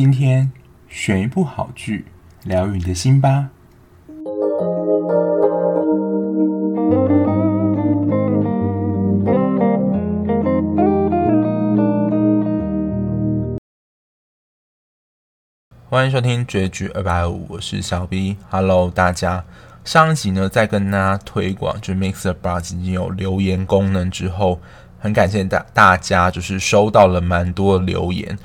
今天选一部好剧，疗愈你的心吧。欢迎收听绝句二百五，我是小 B。Hello，大家。上一集呢，在跟大家推广就是 MixerBox 已经有留言功能之后，很感谢大大家，就是收到了蛮多留言。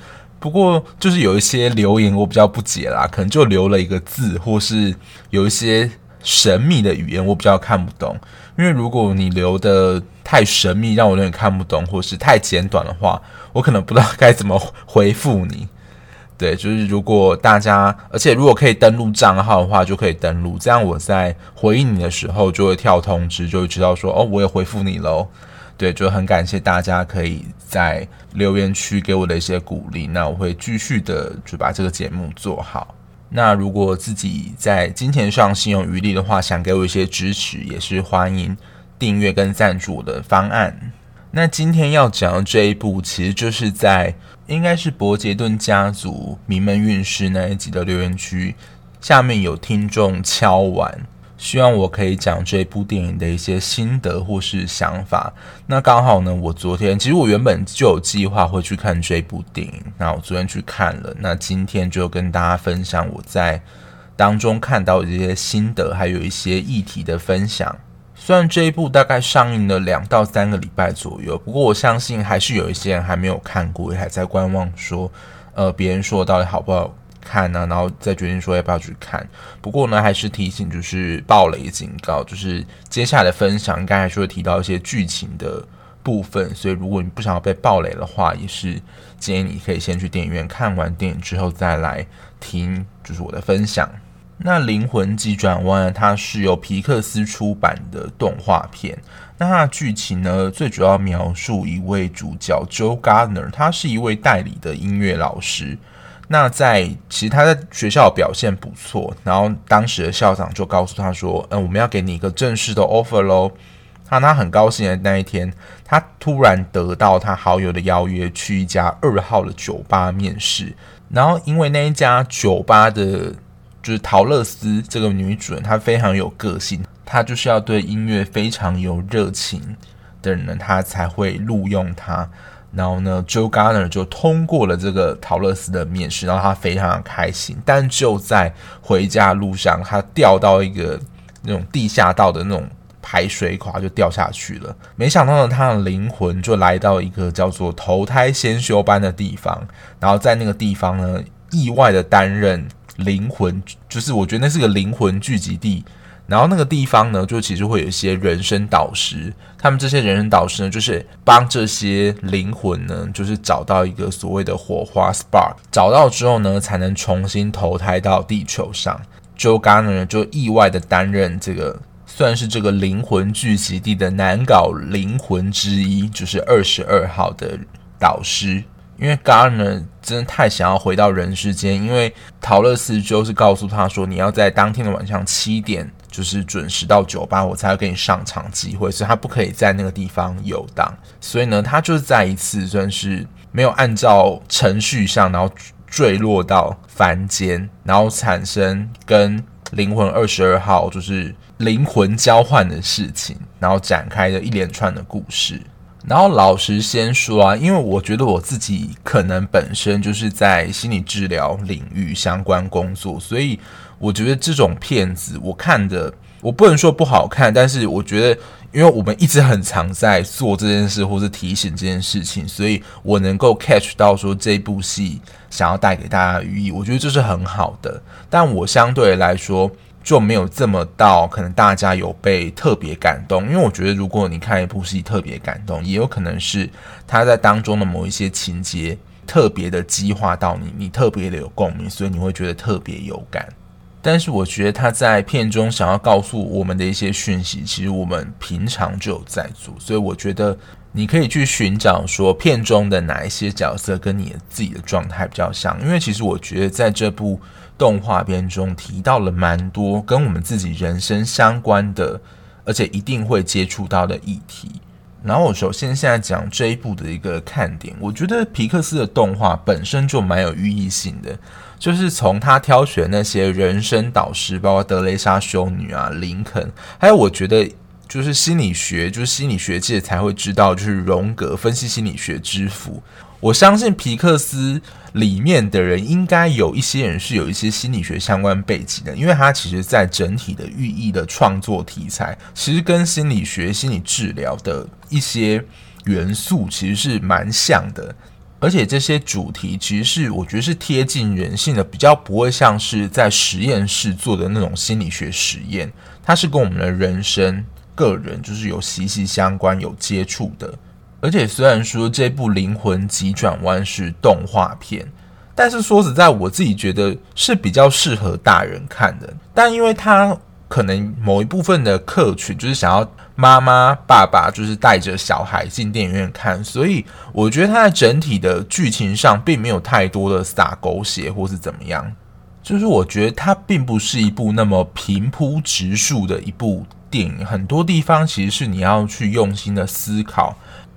不过，就是有一些留言我比较不解啦，可能就留了一个字，或是有一些神秘的语言我比较看不懂。因为如果你留的太神秘，让我有点看不懂，或是太简短的话，我可能不知道该怎么回复你。对，就是如果大家，而且如果可以登录账号的话，就可以登录，这样我在回应你的时候就会跳通知，就会知道说哦，我也回复你喽。对，就很感谢大家可以在留言区给我的一些鼓励，那我会继续的就把这个节目做好。那如果自己在金钱上心有余力的话，想给我一些支持，也是欢迎订阅跟赞助我的方案。那今天要讲的这一部，其实就是在。应该是伯杰顿家族名门运势那一集的留言区，下面有听众敲完，希望我可以讲这部电影的一些心得或是想法。那刚好呢，我昨天其实我原本就有计划会去看这部电影，那我昨天去看了，那今天就跟大家分享我在当中看到的这些心得，还有一些议题的分享。虽然这一部大概上映了两到三个礼拜左右，不过我相信还是有一些人还没有看过，也还在观望说，呃，别人说到底好不好看呢？然后再决定说要不要去看。不过呢，还是提醒，就是暴雷警告，就是接下来的分享应该还是会提到一些剧情的部分，所以如果你不想要被暴雷的话，也是建议你可以先去电影院看完电影之后再来听，就是我的分享。那《灵魂急转弯》它是由皮克斯出版的动画片。那它的剧情呢，最主要描述一位主角 Joe Gardner，他是一位代理的音乐老师。那在其实他在学校表现不错，然后当时的校长就告诉他说：“嗯，我们要给你一个正式的 offer 喽。”他他很高兴的那一天，他突然得到他好友的邀约，去一家二号的酒吧面试。然后因为那一家酒吧的就是桃乐丝这个女主人，她非常有个性，她就是要对音乐非常有热情的人呢，她才会录用她。然后呢，Joe Garner 就通过了这个桃乐丝的面试，然后他非常的开心。但就在回家路上，他掉到一个那种地下道的那种排水口，就掉下去了。没想到呢，他的灵魂就来到一个叫做投胎先修班的地方，然后在那个地方呢，意外的担任。灵魂就是，我觉得那是个灵魂聚集地，然后那个地方呢，就其实会有一些人生导师，他们这些人生导师呢，就是帮这些灵魂呢，就是找到一个所谓的火花 spark，找到之后呢，才能重新投胎到地球上。Joe Gardner 呢，就意外的担任这个算是这个灵魂聚集地的难搞灵魂之一，就是二十二号的导师。因为 Gardner 真的太想要回到人世间，因为桃乐丝就是告诉他说，你要在当天的晚上七点，就是准时到酒吧，我才会给你上场机会，所以他不可以在那个地方游荡。所以呢，他就是再一次算是没有按照程序上，然后坠落到凡间，然后产生跟灵魂二十二号就是灵魂交换的事情，然后展开的一连串的故事。然后老实先说啊，因为我觉得我自己可能本身就是在心理治疗领域相关工作，所以我觉得这种片子我看的，我不能说不好看，但是我觉得，因为我们一直很常在做这件事，或是提醒这件事情，所以我能够 catch 到说这部戏想要带给大家的寓意，我觉得这是很好的。但我相对来说。就没有这么到，可能大家有被特别感动，因为我觉得如果你看一部戏特别感动，也有可能是他在当中的某一些情节特别的激化到你，你特别的有共鸣，所以你会觉得特别有感。但是我觉得他在片中想要告诉我们的一些讯息，其实我们平常就有在做，所以我觉得你可以去寻找说片中的哪一些角色跟你自己的状态比较像，因为其实我觉得在这部。动画片中提到了蛮多跟我们自己人生相关的，而且一定会接触到的议题。然后我首先现在讲这一部的一个看点，我觉得皮克斯的动画本身就蛮有寓意性的，就是从他挑选那些人生导师，包括德雷莎修女啊、林肯，还有我觉得就是心理学，就是心理学界才会知道，就是荣格分析心理学之父。我相信皮克斯里面的人应该有一些人是有一些心理学相关背景的，因为他其实在整体的寓意的创作题材，其实跟心理学、心理治疗的一些元素其实是蛮像的，而且这些主题其实是我觉得是贴近人性的，比较不会像是在实验室做的那种心理学实验，它是跟我们的人生、个人就是有息息相关、有接触的。而且虽然说这部《灵魂急转弯》是动画片，但是说实在，我自己觉得是比较适合大人看的。但因为它可能某一部分的客群就是想要妈妈、爸爸就是带着小孩进电影院看，所以我觉得它在整体的剧情上并没有太多的洒狗血或是怎么样。就是我觉得它并不是一部那么平铺直述的一部电影，很多地方其实是你要去用心的思考。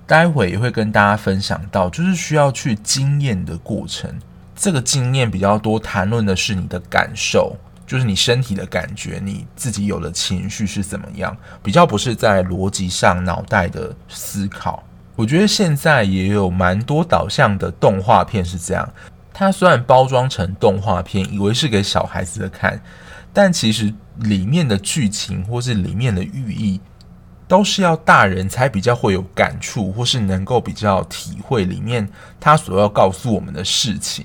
待会也会跟大家分享到，就是需要去经验的过程。这个经验比较多，谈论的是你的感受，就是你身体的感觉，你自己有的情绪是怎么样，比较不是在逻辑上脑袋的思考。我觉得现在也有蛮多导向的动画片是这样，它虽然包装成动画片，以为是给小孩子的看，但其实里面的剧情或是里面的寓意。都是要大人才比较会有感触，或是能够比较体会里面他所要告诉我们的事情。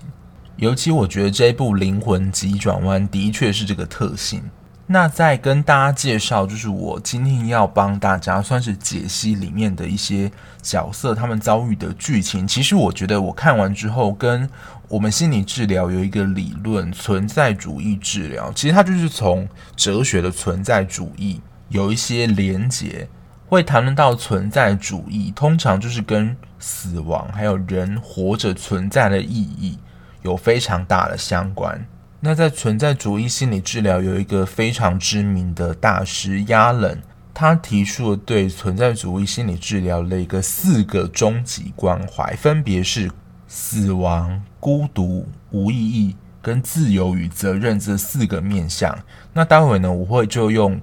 尤其我觉得这部《灵魂急转弯》的确是这个特性。那再跟大家介绍，就是我今天要帮大家算是解析里面的一些角色他们遭遇的剧情。其实我觉得我看完之后，跟我们心理治疗有一个理论——存在主义治疗，其实它就是从哲学的存在主义。有一些连结会谈论到存在主义，通常就是跟死亡还有人活着存在的意义有非常大的相关。那在存在主义心理治疗有一个非常知名的大师亚伦，他提出了对存在主义心理治疗的一个四个终极关怀，分别是死亡、孤独、无意义跟自由与责任这四个面向。那待会呢，我会就用。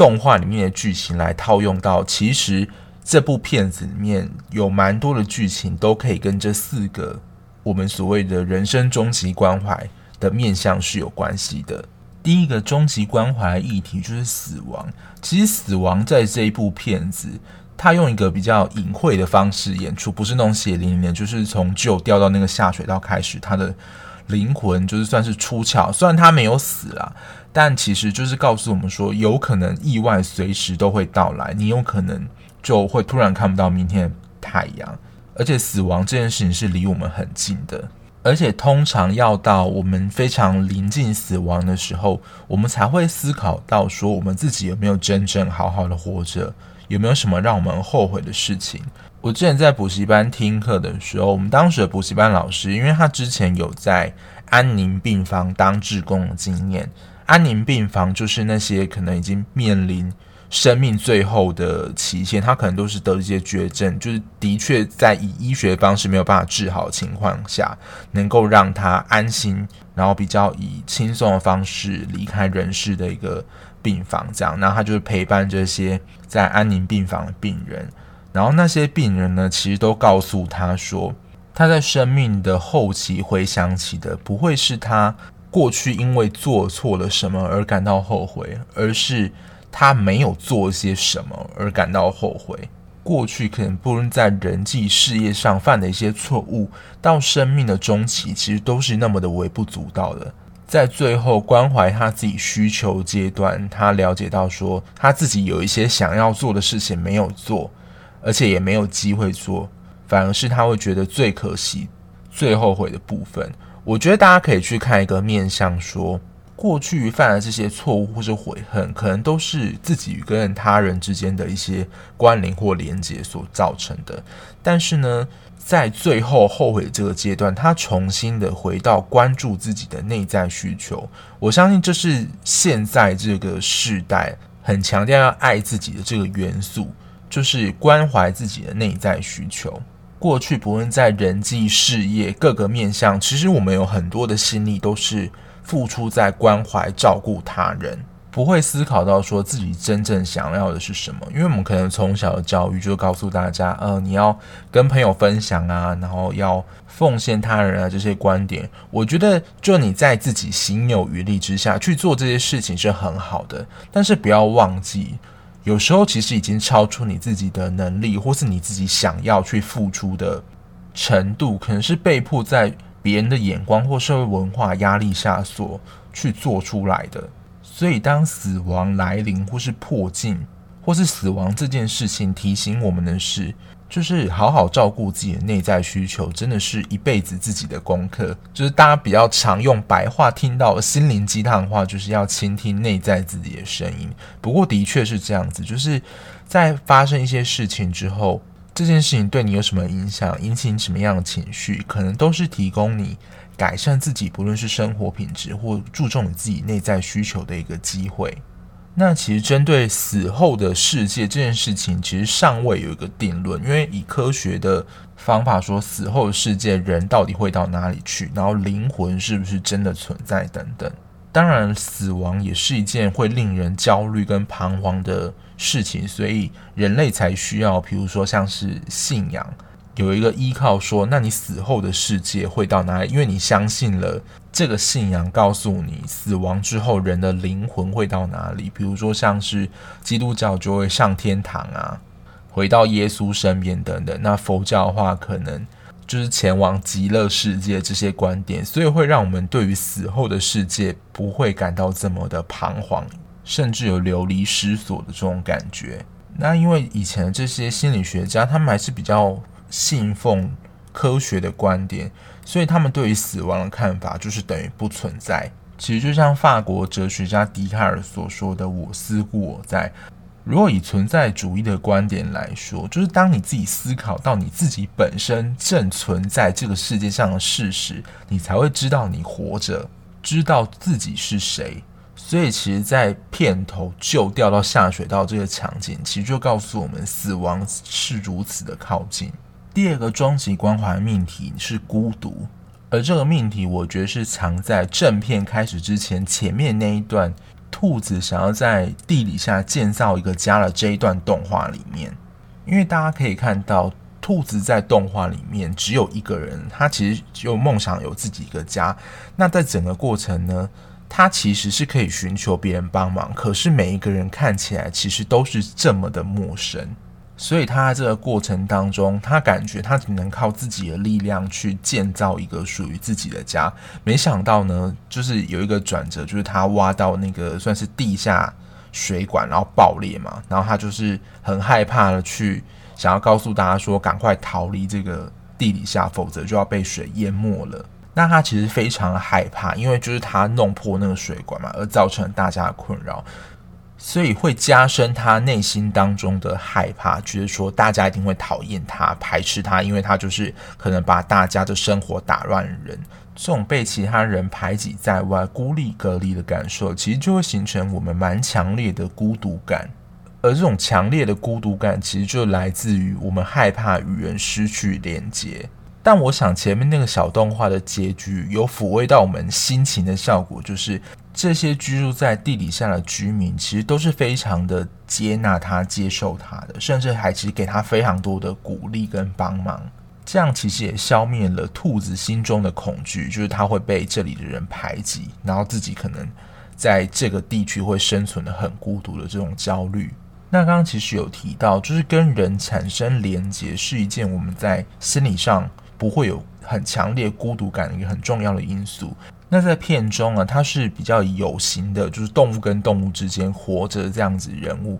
动画里面的剧情来套用到，其实这部片子里面有蛮多的剧情都可以跟这四个我们所谓的人生终极关怀的面向是有关系的。第一个终极关怀议题就是死亡。其实死亡在这一部片子，它用一个比较隐晦的方式演出，不是那种血淋淋的，就是从旧掉到那个下水道开始，他的灵魂就是算是出窍，虽然他没有死啦。但其实就是告诉我们说，有可能意外随时都会到来，你有可能就会突然看不到明天的太阳，而且死亡这件事情是离我们很近的，而且通常要到我们非常临近死亡的时候，我们才会思考到说，我们自己有没有真正好好的活着，有没有什么让我们后悔的事情。我之前在补习班听课的时候，我们当时的补习班老师，因为他之前有在安宁病房当志工的经验。安宁病房就是那些可能已经面临生命最后的期限，他可能都是得一些绝症，就是的确在以医学方式没有办法治好的情况下，能够让他安心，然后比较以轻松的方式离开人世的一个病房，这样，然后他就是陪伴这些在安宁病房的病人，然后那些病人呢，其实都告诉他说，他在生命的后期回想起的不会是他。过去因为做错了什么而感到后悔，而是他没有做些什么而感到后悔。过去可能不论在人际事业上犯的一些错误，到生命的终期，其实都是那么的微不足道的。在最后关怀他自己需求阶段，他了解到说他自己有一些想要做的事情没有做，而且也没有机会做，反而是他会觉得最可惜、最后悔的部分。我觉得大家可以去看一个面向，说过去犯了这些错误或是悔恨，可能都是自己跟他人之间的一些关联或连结所造成的。但是呢，在最后后悔这个阶段，他重新的回到关注自己的内在需求。我相信这是现在这个时代很强调要爱自己的这个元素就是关怀自己的内在需求。过去不论在人际、事业各个面向，其实我们有很多的心力都是付出在关怀、照顾他人，不会思考到说自己真正想要的是什么。因为我们可能从小的教育就告诉大家，呃，你要跟朋友分享啊，然后要奉献他人啊，这些观点。我觉得，就你在自己行有余力之下去做这些事情是很好的，但是不要忘记。有时候其实已经超出你自己的能力，或是你自己想要去付出的程度，可能是被迫在别人的眼光或社会文化压力下所去做出来的。所以，当死亡来临，或是迫近，或是死亡这件事情提醒我们的是，就是好好照顾自己的内在需求，真的是一辈子自己的功课。就是大家比较常用白话听到心灵鸡汤的话，就是要倾听内在自己的声音。不过的确是这样子，就是在发生一些事情之后，这件事情对你有什么影响，引起你什么样的情绪，可能都是提供你改善自己，不论是生活品质或注重你自己内在需求的一个机会。那其实针对死后的世界这件事情，其实尚未有一个定论。因为以科学的方法说，死后的世界人到底会到哪里去，然后灵魂是不是真的存在等等。当然，死亡也是一件会令人焦虑跟彷徨的事情，所以人类才需要，比如说像是信仰。有一个依靠，说，那你死后的世界会到哪里？因为你相信了这个信仰，告诉你死亡之后人的灵魂会到哪里。比如说，像是基督教就会上天堂啊，回到耶稣身边等等。那佛教的话，可能就是前往极乐世界这些观点，所以会让我们对于死后的世界不会感到这么的彷徨，甚至有流离失所的这种感觉。那因为以前的这些心理学家，他们还是比较。信奉科学的观点，所以他们对于死亡的看法就是等于不存在。其实就像法国哲学家笛卡尔所说的“我思故我在”。如果以存在主义的观点来说，就是当你自己思考到你自己本身正存在这个世界上的事实，你才会知道你活着，知道自己是谁。所以，其实，在片头就掉到下水道这个场景，其实就告诉我们，死亡是如此的靠近。第二个终极关怀命题是孤独，而这个命题我觉得是藏在正片开始之前前面那一段，兔子想要在地底下建造一个家的这一段动画里面。因为大家可以看到，兔子在动画里面只有一个人，他其实就梦想有自己一个家。那在整个过程呢，他其实是可以寻求别人帮忙，可是每一个人看起来其实都是这么的陌生。所以他在这个过程当中，他感觉他只能靠自己的力量去建造一个属于自己的家。没想到呢，就是有一个转折，就是他挖到那个算是地下水管，然后爆裂嘛，然后他就是很害怕的去想要告诉大家说，赶快逃离这个地底下，否则就要被水淹没了。那他其实非常害怕，因为就是他弄破那个水管嘛，而造成大家的困扰。所以会加深他内心当中的害怕，觉得说大家一定会讨厌他、排斥他，因为他就是可能把大家的生活打乱人。这种被其他人排挤在外、孤立隔离的感受，其实就会形成我们蛮强烈的孤独感。而这种强烈的孤独感，其实就来自于我们害怕与人失去连接。但我想前面那个小动画的结局有抚慰到我们心情的效果，就是。这些居住在地底下的居民，其实都是非常的接纳他、接受他的，甚至还其实给他非常多的鼓励跟帮忙。这样其实也消灭了兔子心中的恐惧，就是他会被这里的人排挤，然后自己可能在这个地区会生存得很孤独的这种焦虑。那刚刚其实有提到，就是跟人产生连结是一件我们在心理上不会有很强烈孤独感的一个很重要的因素。那在片中啊，它是比较有形的，就是动物跟动物之间活着这样子人物，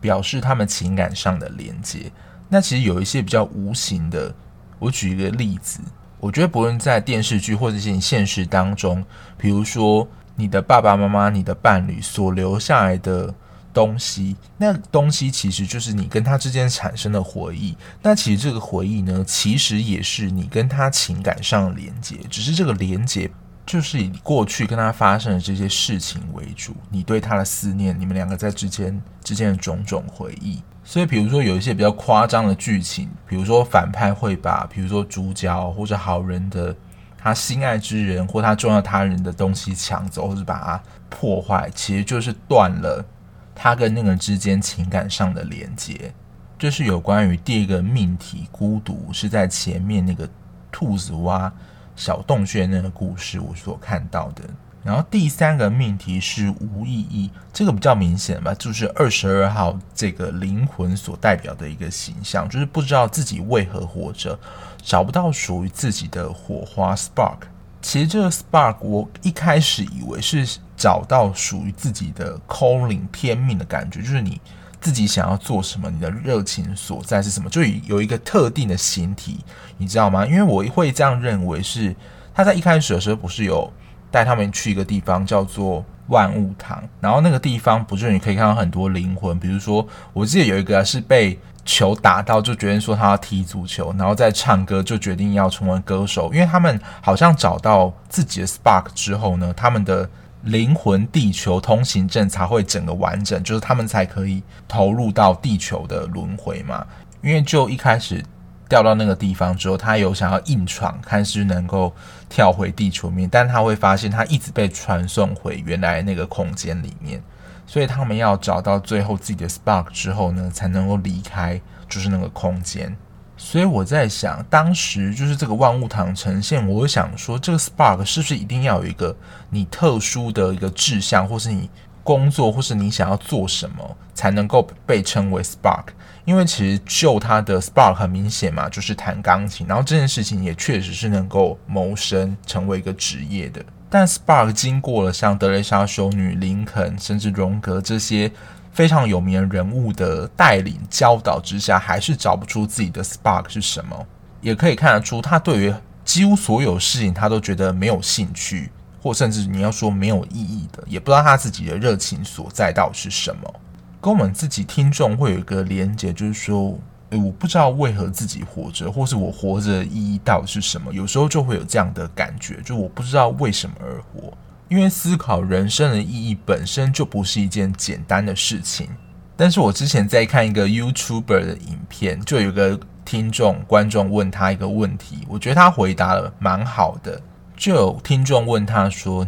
表示他们情感上的连接。那其实有一些比较无形的，我举一个例子，我觉得不论在电视剧或者是你现实当中，比如说你的爸爸妈妈、你的伴侣所留下来的东西，那东西其实就是你跟他之间产生的回忆。那其实这个回忆呢，其实也是你跟他情感上的连接，只是这个连接。就是以过去跟他发生的这些事情为主，你对他的思念，你们两个在之间之间的种种回忆。所以，比如说有一些比较夸张的剧情，比如说反派会把，比如说主角或者好人的他心爱之人或他重要他人的东西抢走，或者把它破坏，其实就是断了他跟那个人之间情感上的连接。就是有关于第一个命题——孤独，是在前面那个兔子挖小洞穴那个故事我所看到的。然后第三个命题是无意义，这个比较明显吧，就是二十二号这个灵魂所代表的一个形象，就是不知道自己为何活着，找不到属于自己的火花 spark。其实这个 spark 我一开始以为是找到属于自己的 calling 天命的感觉，就是你自己想要做什么，你的热情所在是什么，就有一个特定的形体，你知道吗？因为我会这样认为是他在一开始的时候不是有。带他们去一个地方叫做万物堂，然后那个地方不是你可以看到很多灵魂，比如说我记得有一个是被球打到，就决定说他要踢足球，然后再唱歌，就决定要成为歌手，因为他们好像找到自己的 spark 之后呢，他们的灵魂地球通行证才会整个完整，就是他们才可以投入到地球的轮回嘛，因为就一开始。掉到那个地方之后，他有想要硬闯，看是能够跳回地球面，但他会发现他一直被传送回原来那个空间里面，所以他们要找到最后自己的 spark 之后呢，才能够离开，就是那个空间。所以我在想，当时就是这个万物堂呈现，我想说，这个 spark 是不是一定要有一个你特殊的一个志向，或是你工作，或是你想要做什么，才能够被称为 spark？因为其实就他的 spark 很明显嘛，就是弹钢琴，然后这件事情也确实是能够谋生，成为一个职业的。但 spark 经过了像德蕾莎修女、林肯，甚至荣格这些非常有名的人物的带领教导之下，还是找不出自己的 spark 是什么。也可以看得出，他对于几乎所有事情，他都觉得没有兴趣，或甚至你要说没有意义的，也不知道他自己的热情所在到底是什么。跟我们自己听众会有一个连结，就是说，诶，我不知道为何自己活着，或是我活着的意义到底是什么。有时候就会有这样的感觉，就我不知道为什么而活。因为思考人生的意义本身就不是一件简单的事情。但是我之前在看一个 YouTuber 的影片，就有个听众观众问他一个问题，我觉得他回答的蛮好的。就有听众问他说，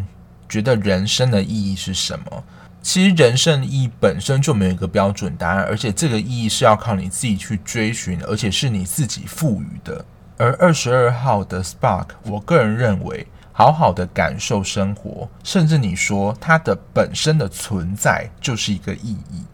觉得人生的意义是什么？其实人生的意义本身就没有一个标准答案，而且这个意义是要靠你自己去追寻，而且是你自己赋予的。而二十二号的 Spark，我个人认为，好好的感受生活，甚至你说它的本身的存在就是一个意义。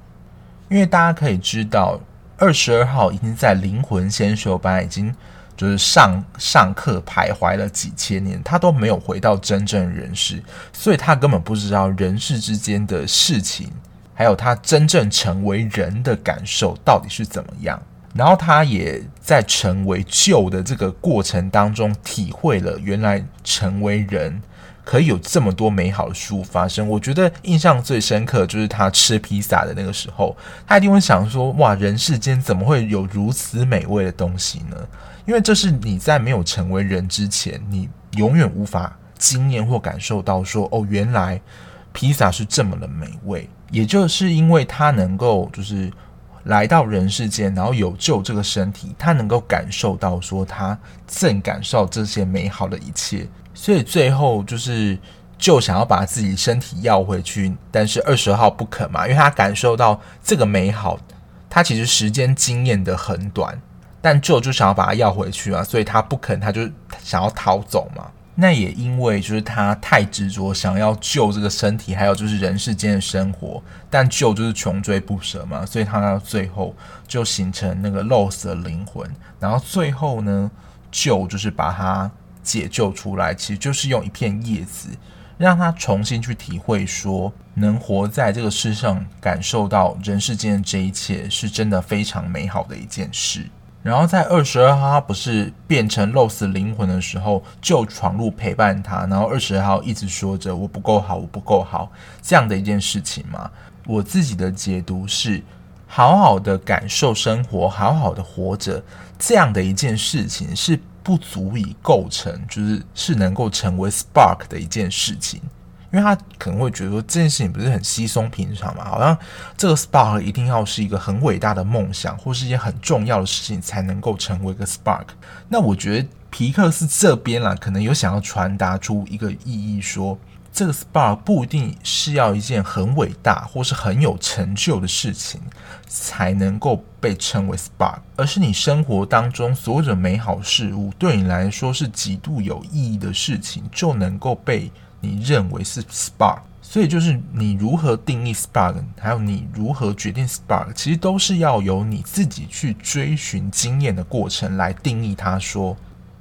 因为大家可以知道，二十二号已经在灵魂先修班已经。就是上上课徘徊了几千年，他都没有回到真正人世，所以他根本不知道人世之间的事情，还有他真正成为人的感受到底是怎么样。然后他也在成为旧的这个过程当中，体会了原来成为人可以有这么多美好的事物发生。我觉得印象最深刻就是他吃披萨的那个时候，他一定会想说：哇，人世间怎么会有如此美味的东西呢？因为这是你在没有成为人之前，你永远无法经验或感受到说，哦，原来披萨是这么的美味。也就是因为他能够就是来到人世间，然后有救这个身体，他能够感受到说他正感受这些美好的一切，所以最后就是就想要把自己身体要回去，但是二十号不肯嘛，因为他感受到这个美好，他其实时间经验的很短。但就就想要把他要回去嘛，所以他不肯，他就想要逃走嘛。那也因为就是他太执着，想要救这个身体，还有就是人世间的生活。但救就是穷追不舍嘛，所以他到最后就形成那个 Lost 的灵魂。然后最后呢救就是把他解救出来，其实就是用一片叶子，让他重新去体会说，能活在这个世上，感受到人世间的这一切，是真的非常美好的一件事。然后在二十二号，他不是变成 lose 灵魂的时候，就闯入陪伴他。然后二十号一直说着“我不够好，我不够好”这样的一件事情嘛。我自己的解读是，好好的感受生活，好好的活着，这样的一件事情是不足以构成，就是是能够成为 spark 的一件事情。因为他可能会觉得说这件事情不是很稀松平常嘛，好像这个 spark 一定要是一个很伟大的梦想，或是一件很重要的事情才能够成为一个 spark。那我觉得皮克斯这边啦，可能有想要传达出一个意义，说这个 spark 不一定是要一件很伟大或是很有成就的事情才能够被称为 spark，而是你生活当中所有的美好事物对你来说是极度有意义的事情，就能够被。你认为是 spark，所以就是你如何定义 spark，还有你如何决定 spark，其实都是要由你自己去追寻经验的过程来定义它。说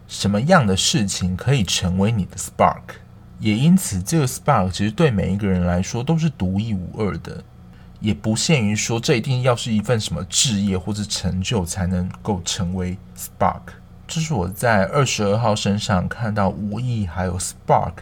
什么样的事情可以成为你的 spark，也因此这个 spark 其实对每一个人来说都是独一无二的，也不限于说这一定要是一份什么职业或者成就才能够成为 spark。这是我在二十二号身上看到无意还有 spark。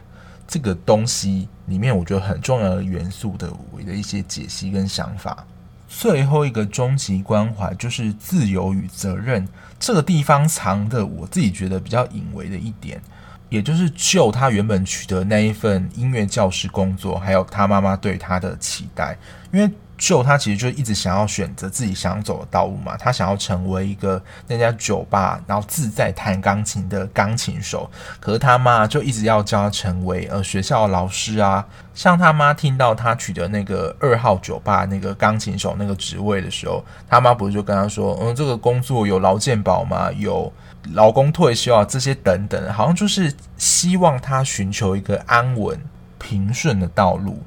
这个东西里面，我觉得很重要的元素的我的一些解析跟想法。最后一个终极关怀就是自由与责任，这个地方藏的我自己觉得比较隐微的一点，也就是就他原本取得那一份音乐教师工作，还有他妈妈对他的期待，因为。就他其实就一直想要选择自己想走的道路嘛，他想要成为一个那家酒吧，然后自在弹钢琴的钢琴手。可是他妈就一直要教他成为呃学校老师啊。像他妈听到他取得那个二号酒吧那个钢琴手那个职位的时候，他妈不是就跟他说，嗯，这个工作有劳健保吗？有劳工退休啊这些等等，好像就是希望他寻求一个安稳平顺的道路。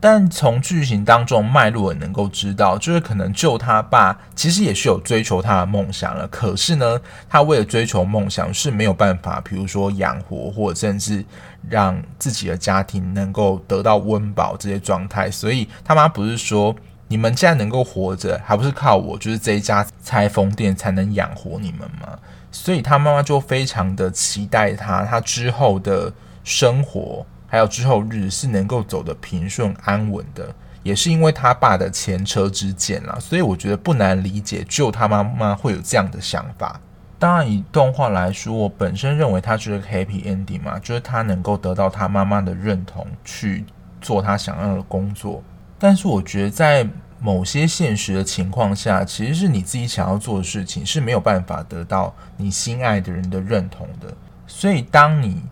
但从剧情当中脉络能够知道，就是可能救他爸其实也是有追求他的梦想了，可是呢，他为了追求梦想是没有办法，比如说养活或者甚至让自己的家庭能够得到温饱这些状态，所以他妈不是说你们既然能够活着，还不是靠我，就是这一家裁缝店才能养活你们吗？所以他妈妈就非常的期待他，他之后的生活。还有之后日是能够走得平顺安稳的，也是因为他爸的前车之鉴啦，所以我觉得不难理解，就他妈妈会有这样的想法。当然，以动画来说，我本身认为他是 happy ending 嘛，就是他能够得到他妈妈的认同，去做他想要的工作。但是，我觉得在某些现实的情况下，其实是你自己想要做的事情是没有办法得到你心爱的人的认同的。所以，当你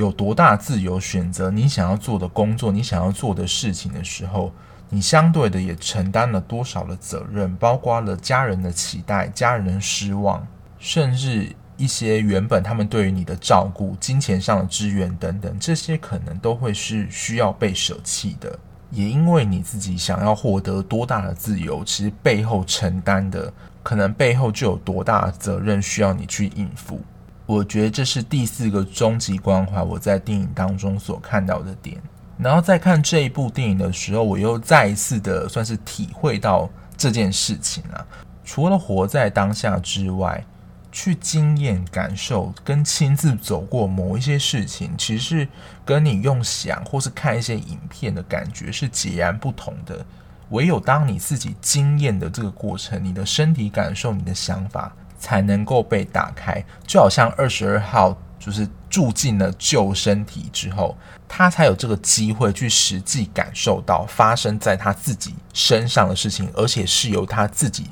有多大自由选择你想要做的工作，你想要做的事情的时候，你相对的也承担了多少的责任，包括了家人的期待、家人的失望，甚至一些原本他们对于你的照顾、金钱上的支援等等，这些可能都会是需要被舍弃的。也因为你自己想要获得多大的自由，其实背后承担的可能背后就有多大的责任需要你去应付。我觉得这是第四个终极关怀，我在电影当中所看到的点。然后在看这一部电影的时候，我又再一次的算是体会到这件事情了。除了活在当下之外，去经验、感受跟亲自走过某一些事情，其实跟你用想或是看一些影片的感觉是截然不同的。唯有当你自己经验的这个过程，你的身体感受、你的想法。才能够被打开，就好像二十二号就是住进了旧身体之后，他才有这个机会去实际感受到发生在他自己身上的事情，而且是由他自己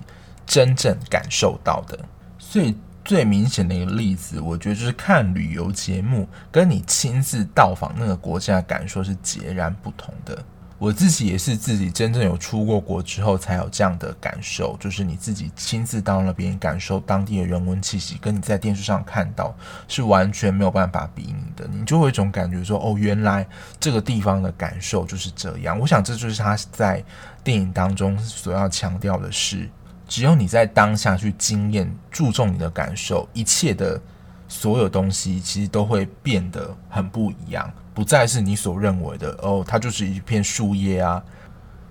真正感受到的。所以最明显的一个例子，我觉得就是看旅游节目，跟你亲自到访那个国家的感受是截然不同的。我自己也是自己真正有出过国之后才有这样的感受，就是你自己亲自到那边感受当地的人文气息，跟你在电视上看到是完全没有办法比拟的。你就会有一种感觉说，哦，原来这个地方的感受就是这样。我想这就是他在电影当中所要强调的是，只有你在当下去经验、注重你的感受，一切的所有东西其实都会变得很不一样。不再是你所认为的哦，它就是一片树叶啊，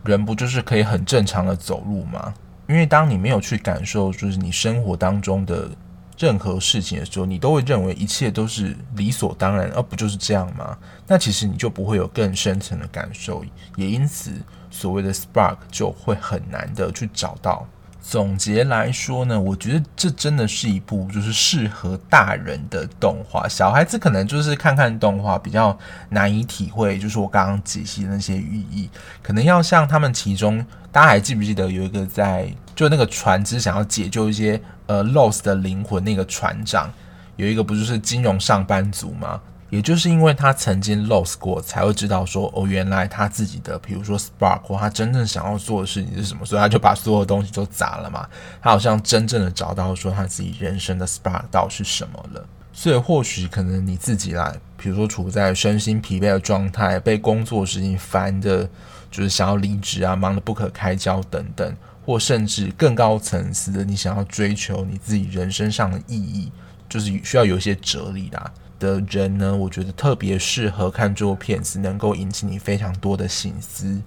人不就是可以很正常的走路吗？因为当你没有去感受，就是你生活当中的任何事情的时候，你都会认为一切都是理所当然，而不就是这样吗？那其实你就不会有更深层的感受，也因此所谓的 spark 就会很难的去找到。总结来说呢，我觉得这真的是一部就是适合大人的动画，小孩子可能就是看看动画比较难以体会，就是我刚刚解析的那些寓意，可能要像他们其中，大家还记不记得有一个在就那个船只想要解救一些呃 lost 的灵魂那个船长，有一个不就是金融上班族吗？也就是因为他曾经 lost 过，才会知道说哦，原来他自己的，比如说 spark 或他真正想要做的事情是什么，所以他就把所有东西都砸了嘛。他好像真正的找到说他自己人生的 spark 到是什么了。所以或许可能你自己来，比如说处在身心疲惫的状态，被工作事情烦的，就是想要离职啊，忙得不可开交等等，或甚至更高层次的，你想要追求你自己人生上的意义，就是需要有一些哲理的。的人呢，我觉得特别适合看这部片子，能够引起你非常多的心思。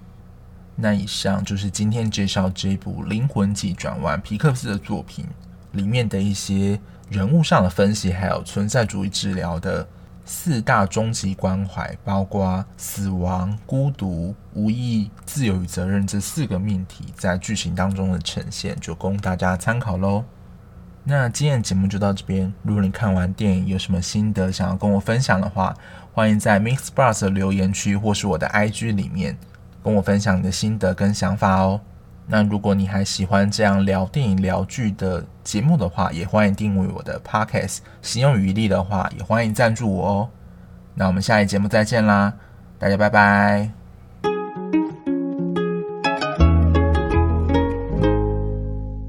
那以上就是今天介绍这部《灵魂急转弯》皮克斯的作品里面的一些人物上的分析，还有存在主义治疗的四大终极关怀，包括死亡、孤独、无意义、自由与责任这四个命题，在剧情当中的呈现，就供大家参考喽。那今天的节目就到这边。如果你看完电影有什么心得想要跟我分享的话，欢迎在 MixerBox 的留言区或是我的 IG 里面跟我分享你的心得跟想法哦。那如果你还喜欢这样聊电影聊剧的节目的话，也欢迎订阅我的 Podcast。使用余力的话，也欢迎赞助我哦。那我们下一节目再见啦，大家拜拜。